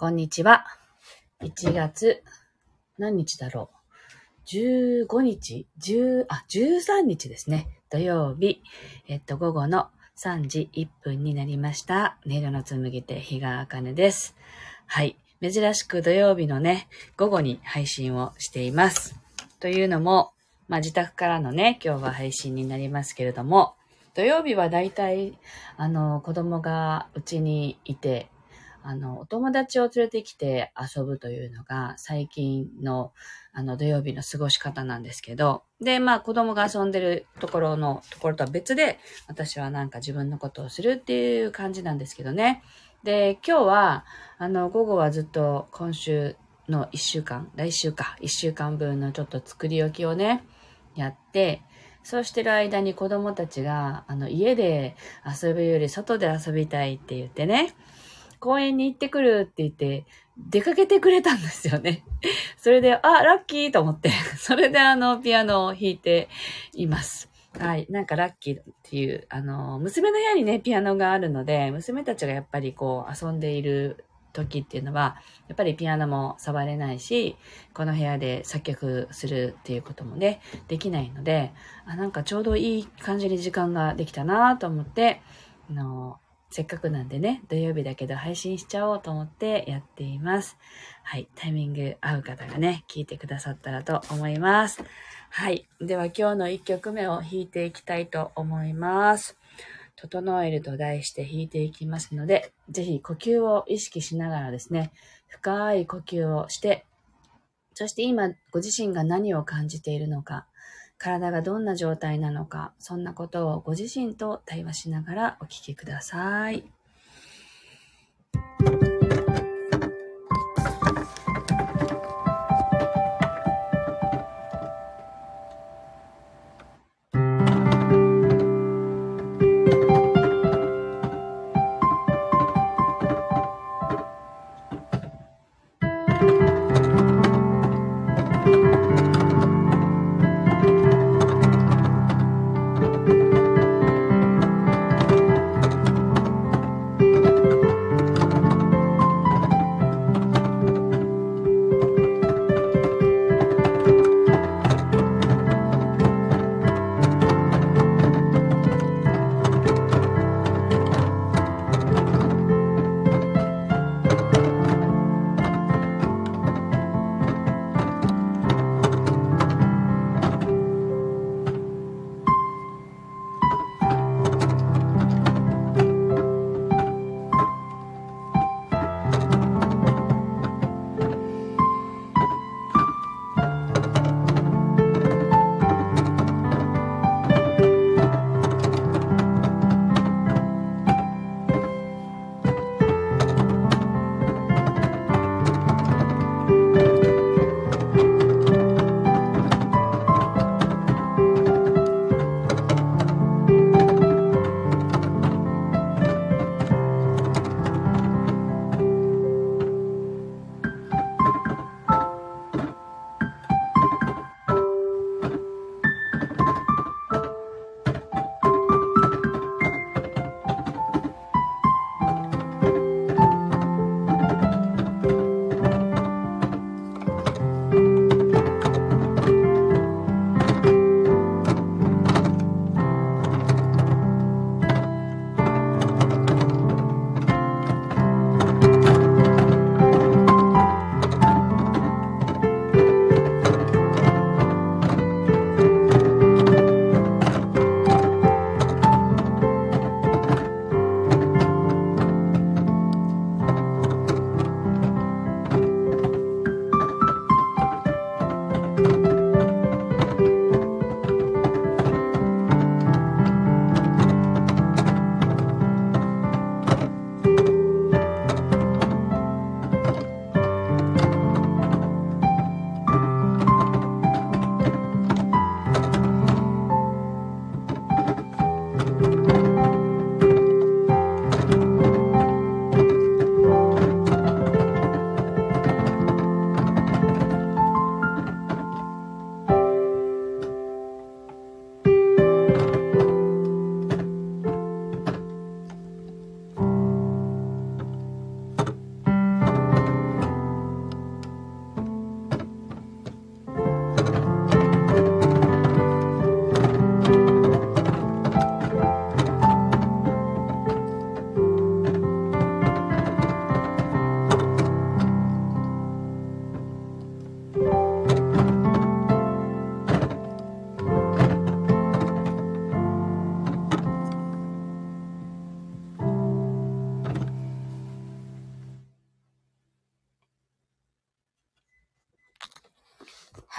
こんにちは。1月、何日だろう。15日 ?10、あ、13日ですね。土曜日。えっと、午後の3時1分になりました。音色の紡ぎ手、日川茜です。はい。珍しく土曜日のね、午後に配信をしています。というのも、まあ自宅からのね、今日は配信になりますけれども、土曜日はだいたい、あの、子供がうちにいて、あの、お友達を連れてきて遊ぶというのが最近のあの土曜日の過ごし方なんですけど、で、まあ子供が遊んでるところのところとは別で、私はなんか自分のことをするっていう感じなんですけどね。で、今日は、あの、午後はずっと今週の一週間、来週か、一週間分のちょっと作り置きをね、やって、そうしてる間に子供たちが、あの、家で遊ぶより外で遊びたいって言ってね、公園に行ってくるって言って、出かけてくれたんですよね。それで、あ、ラッキーと思って、それであの、ピアノを弾いています。はい。なんかラッキーっていう、あの、娘の部屋にね、ピアノがあるので、娘たちがやっぱりこう、遊んでいる時っていうのは、やっぱりピアノも触れないし、この部屋で作曲するっていうこともね、できないので、あ、なんかちょうどいい感じに時間ができたなと思って、あの、せっかくなんでね、土曜日だけど配信しちゃおうと思ってやっています。はい。タイミング合う方がね、聞いてくださったらと思います。はい。では今日の1曲目を弾いていきたいと思います。整えると題して弾いていきますので、ぜひ呼吸を意識しながらですね、深い呼吸をして、そして今ご自身が何を感じているのか、体がどんな状態なのか、そんなことをご自身と対話しながらお聞きください。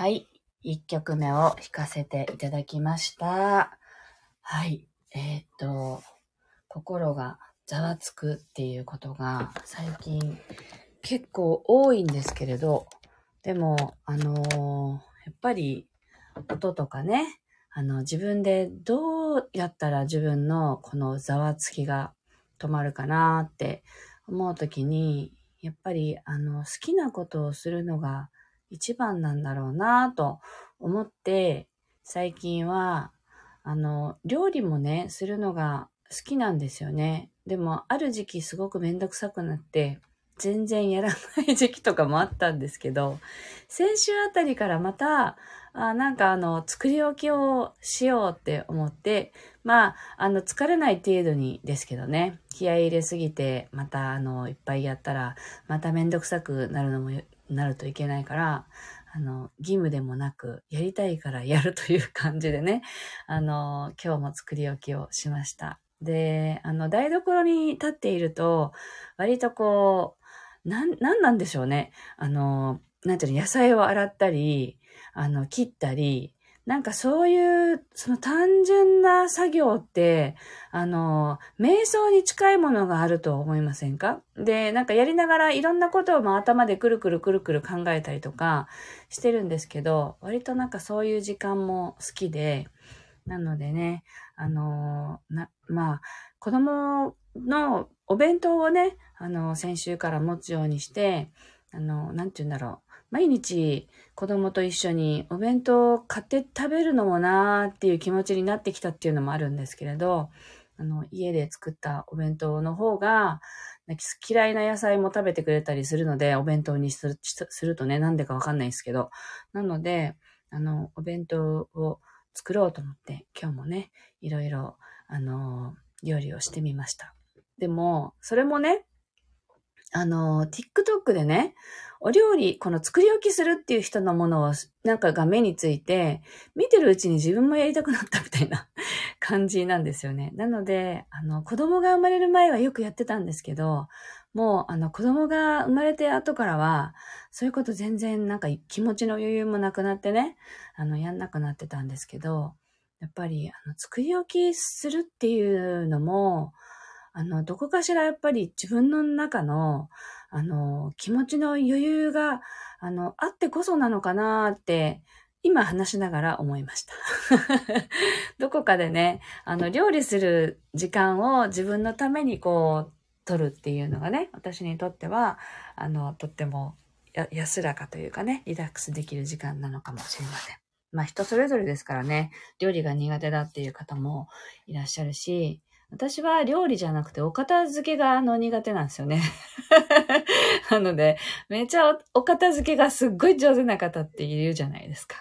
はい。一曲目を弾かせていただきました。はい。えー、っと、心がざわつくっていうことが最近結構多いんですけれど、でも、あのー、やっぱり音とかね、あの、自分でどうやったら自分のこのざわつきが止まるかなって思うときに、やっぱり、あの、好きなことをするのが一番なんだろうなと思って、最近は、あの、料理もね、するのが好きなんですよね。でも、ある時期すごくめんどくさくなって、全然やらない時期とかもあったんですけど、先週あたりからまた、あなんかあの、作り置きをしようって思って、まあ、あの、疲れない程度にですけどね、気合い入れすぎて、またあの、いっぱいやったら、まためんどくさくなるのも、なるといけないから、あの、義務でもなく、やりたいから やるという感じでね、あの、今日も作り置きをしました。で、あの、台所に立っていると、割とこう、なん、なんなんでしょうね。あの、なんていうの、野菜を洗ったり、あの、切ったり、なんかそういう、その単純な作業って、あの、瞑想に近いものがあると思いませんか？で、なんかやりながらいろんなことをまあ頭でくるくるくるくる考えたりとかしてるんですけど、割となんかそういう時間も好きで、なのでね、あの、な、まあ、子供のお弁当をね、あの、先週から持つようにして、あの、なんて言うんだろう。毎日子供と一緒にお弁当を買って食べるのもなーっていう気持ちになってきたっていうのもあるんですけれど、あの、家で作ったお弁当の方が、嫌いな野菜も食べてくれたりするので、お弁当にするするとね、なんでかわかんないですけど。なので、あの、お弁当を作ろうと思って、今日もね、いろいろ、あの、料理をしてみました。でも、それもね、あの、TikTok でね、お料理、この作り置きするっていう人のものを、なんかが目について、見てるうちに自分もやりたくなったみたいな 感じなんですよね。なので、あの、子供が生まれる前はよくやってたんですけど、もう、あの、子供が生まれて後からは、そういうこと全然なんか気持ちの余裕もなくなってね、あの、やんなくなってたんですけど、やっぱり、あの、作り置きするっていうのも、あの、どこかしらやっぱり自分の中の、あの、気持ちの余裕が、あの、あってこそなのかなって、今話しながら思いました。どこかでね、あの、料理する時間を自分のためにこう、取るっていうのがね、私にとっては、あの、とっても安らかというかね、リラックスできる時間なのかもしれません。まあ人それぞれですからね、料理が苦手だっていう方もいらっしゃるし、私は料理じゃなくてお片付けがあの苦手なんですよね。なので、めちゃお片付けがすっごい上手な方っているじゃないですか。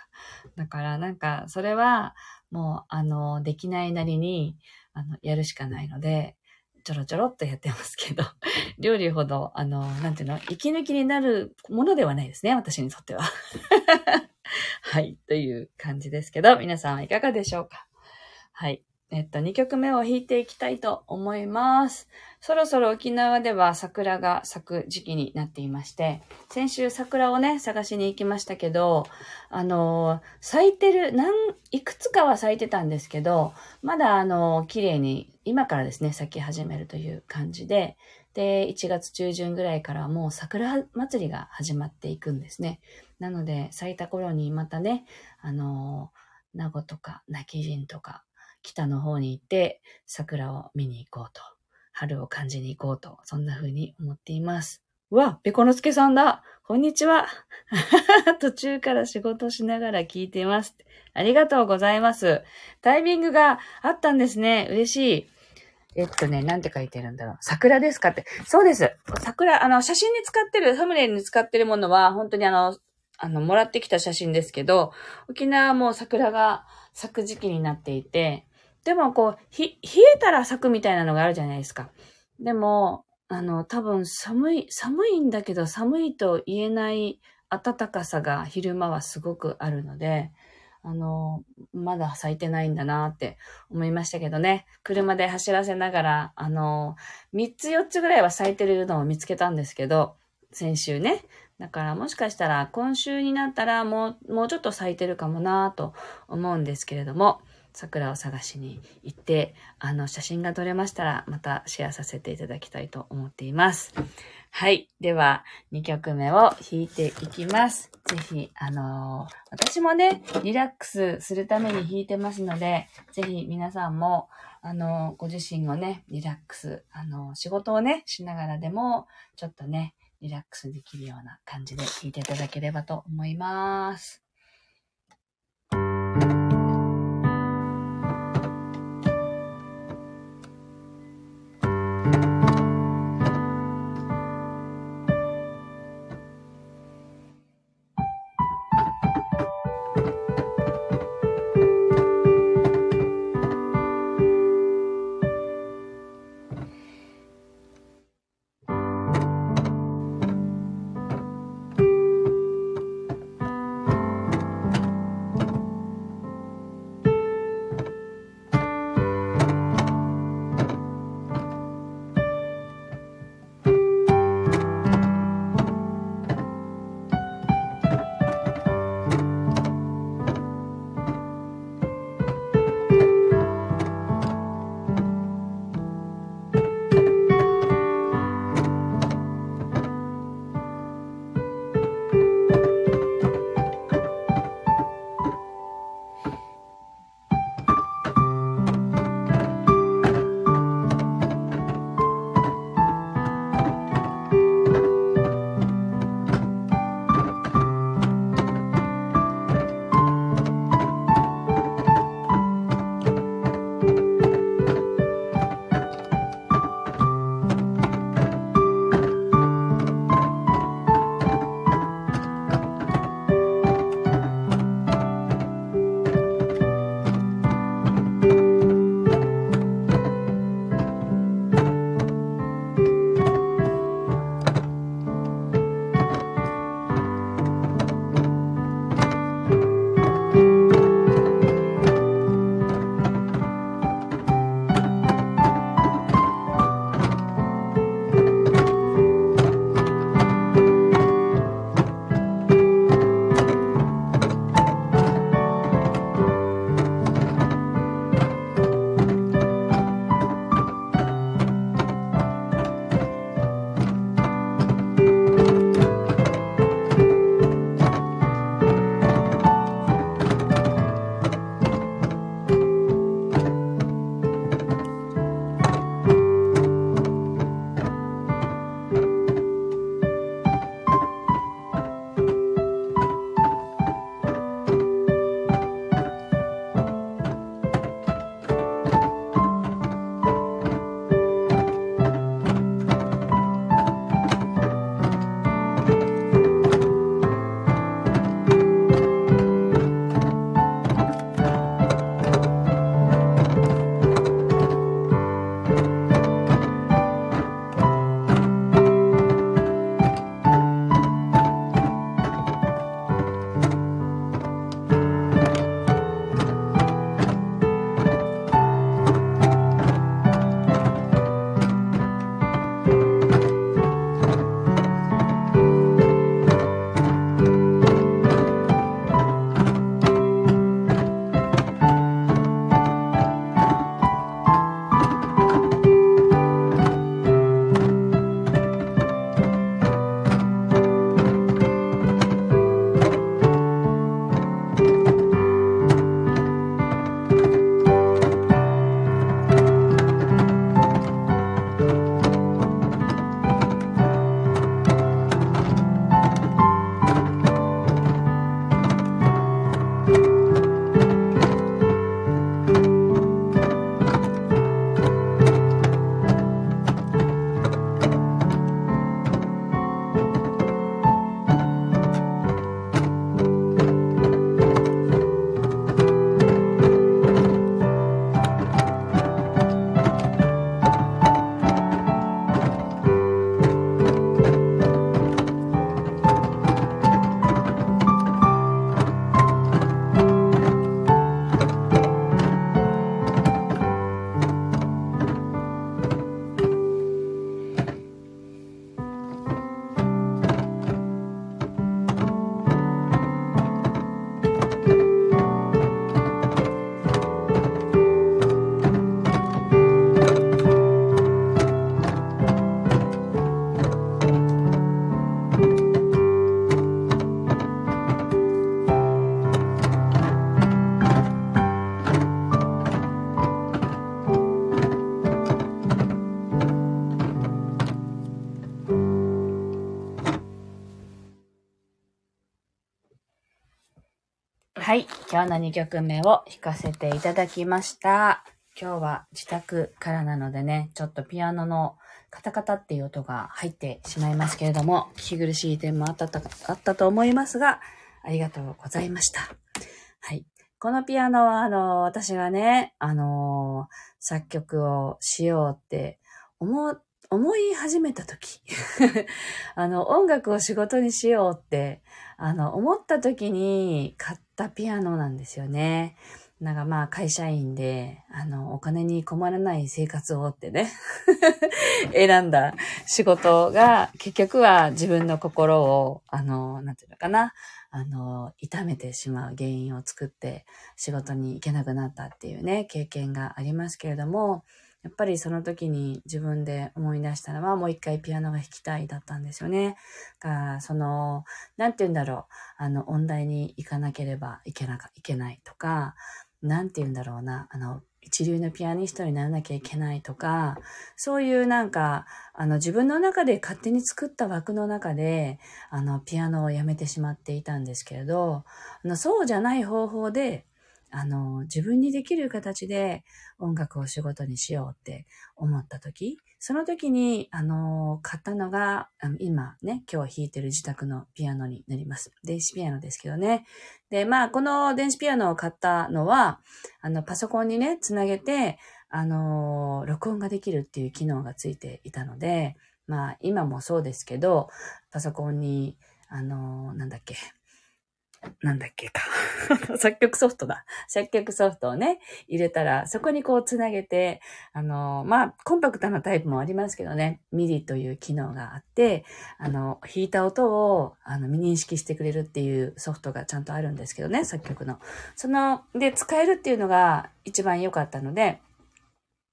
だからなんか、それはもうあの、できないなりに、あの、やるしかないので、ちょろちょろっとやってますけど、料理ほど、あの、なんていうの、息抜きになるものではないですね、私にとっては。はい、という感じですけど、皆さんはいかがでしょうか？はい。えっと、2曲目を弾いていきたいと思います。そろそろ沖縄では桜が咲く時期になっていまして、先週桜をね、探しに行きましたけど、あの、咲いてる、なん、いくつかは咲いてたんですけど、まだあの、綺麗に、今からですね、咲き始めるという感じで、で、1月中旬ぐらいからもう桜祭りが始まっていくんですね。なので、咲いた頃にまたね、あの、名護とか、泣き人とか、北の方に行って桜を見に行こうと、春を感じに行こうと、そんな風に思っています。うわ、ペコノスケさんだこんにちは 途中から仕事しながら聞いています。ありがとうございます。タイミングがあったんですね。嬉しい。えっとね、なんて書いてるんだろう。桜ですかって。そうです。桜、あの、写真に使ってる、サムネイルに使ってるものは、本当にあの、あの、もらってきた写真ですけど、沖縄も桜が咲く時期になっていて、でもこう、ひ、冷えたら咲くみたいなのがあるじゃないですか。でも、あの、多分寒い、寒いんだけど寒いと言えない暖かさが昼間はすごくあるので、あの、まだ咲いてないんだなって思いましたけどね。車で走らせながら、あの、3つ4つぐらいは咲いてるのを見つけたんですけど、先週ね。だからもしかしたら今週になったらもう、もうちょっと咲いてるかもなと思うんですけれども、桜を探しに行って、あの、写真が撮れましたら、またシェアさせていただきたいと思っています。はい。では、2曲目を弾いていきます。ぜひ、あのー、私もね、リラックスするために弾いてますので、ぜひ皆さんも、あのー、ご自身をね、リラックス、あのー、仕事をね、しながらでも、ちょっとね、リラックスできるような感じで弾いていただければと思います。今日の2曲目を弾かせていただきました。今日は自宅からなのでね、ちょっとピアノのカタカタっていう音が入ってしまいますけれども、聞き苦しい点もあったとあったと思いますが、ありがとうございました。はい。このピアノは、あの、私がね、あの、作曲をしようって思っ、思い始めた時。あの、音楽を仕事にしようって、あの、思った時に買ったピアノなんですよね。なんかまあ会社員で、あの、お金に困らない生活をってね。選んだ仕事が結局は自分の心を、あの、なんていうのかな、あの、痛めてしまう原因を作って仕事に行けなくなったっていうね、経験がありますけれども、やっぱりその時に自分で思い出したのはもう一回ピアノが弾きたいだったんですよね。がその、なんて言うんだろう、あの、音大に行かなければいけなか、いけないとか、なんて言うんだろうな、あの、一流のピアニストにならなきゃいけないとか、そういうなんか、あの自分の中で勝手に作った枠の中で、あの、ピアノをやめてしまっていたんですけれど、あのそうじゃない方法であの、自分にできる形で音楽を仕事にしようって思った時、その時に、あの、買ったのが、今ね、今日弾いてる自宅のピアノになります。電子ピアノですけどね。で、まあ、この電子ピアノを買ったのは、あの、パソコンにね、つなげて、あの、録音ができるっていう機能がついていたので、まあ、今もそうですけど、パソコンに、あの、なんだっけ、なんだっけか。作曲ソフトだ。作曲ソフトをね、入れたら、そこにこうつなげて、あの、まあ、コンパクトなタイプもありますけどね、 MIDI という機能があって、あの、弾いた音を、あの、未認識してくれるっていうソフトがちゃんとあるんですけどね、作曲の。その、で、使えるっていうのが一番良かったので、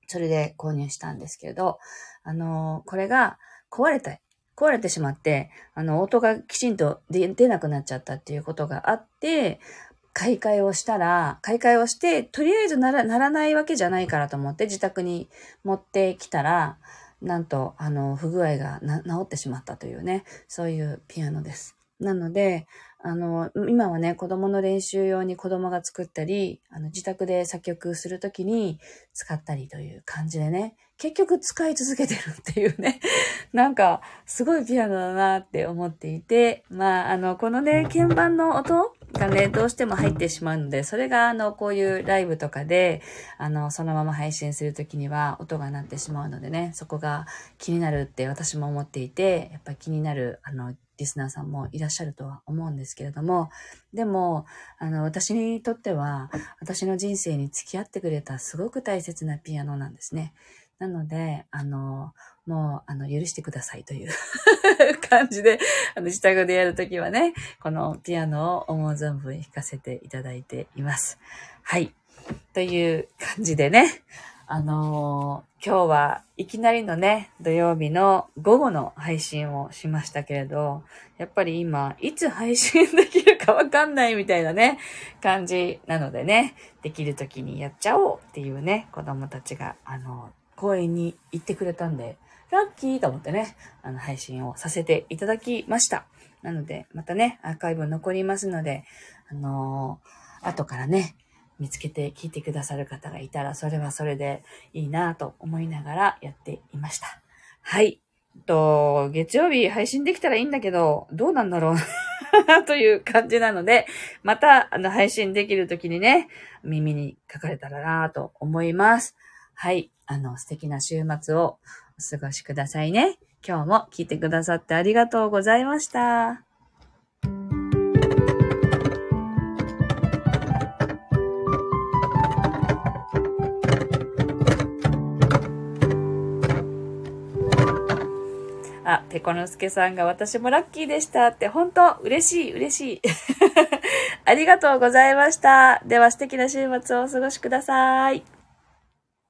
それで購入したんですけれど、あの、これが壊れた壊れてしまって、あの、音がきちんと出なくなっちゃったっていうことがあって、買い替えをしたら、買い替えをして、とりあえずならならないわけじゃないからと思って自宅に持ってきたら、なんと、あの、不具合が治ってしまったというね、そういうピアノです。なので、あの、今はね、子供の練習用に子供が作ったり、あの、自宅で作曲するときに使ったりという感じでね、結局使い続けてるっていうね、なんか、すごいピアノだなって思っていて、まあ、あの、このね、鍵盤の音がね、どうしても入ってしまうので、それがあの、こういうライブとかで、あの、そのまま配信するときには音が鳴ってしまうのでね、そこが気になるって私も思っていて、やっぱ気になる、あの、リスナーさんもいらっしゃるとは思うんですけれども、でも、あの、私にとっては、私の人生に付き合ってくれたすごく大切なピアノなんですね。なので、あの、もう、あの、許してくださいという 感じで、あの、自宅でやるときはね、このピアノを思う存分弾かせていただいています。はい。という感じでね、あのー、今日はいきなりのね、土曜日の午後の配信をしましたけれど、やっぱり今、いつ配信できるかわかんないみたいなね、感じなのでね、できる時にやっちゃおうっていうね、子供たちが、あの、公園に行ってくれたんで、ラッキーと思ってね、あの、配信をさせていただきました。なので、またね、アーカイブ残りますので、あのー、後からね、見つけて聞いてくださる方がいたら、それはそれでいいなと思いながらやっていました。はい。と、月曜日配信できたらいいんだけど、どうなんだろう という感じなので、また、あの、配信できるときにね、耳に書かれたらなと思います。はい。あの、素敵な週末をお過ごしくださいね。今日も聞いてくださってありがとうございました。あ、ペコのすけさんが私もラッキーでしたって、本当嬉しい、嬉しい。ありがとうございました。では素敵な週末をお過ごしください。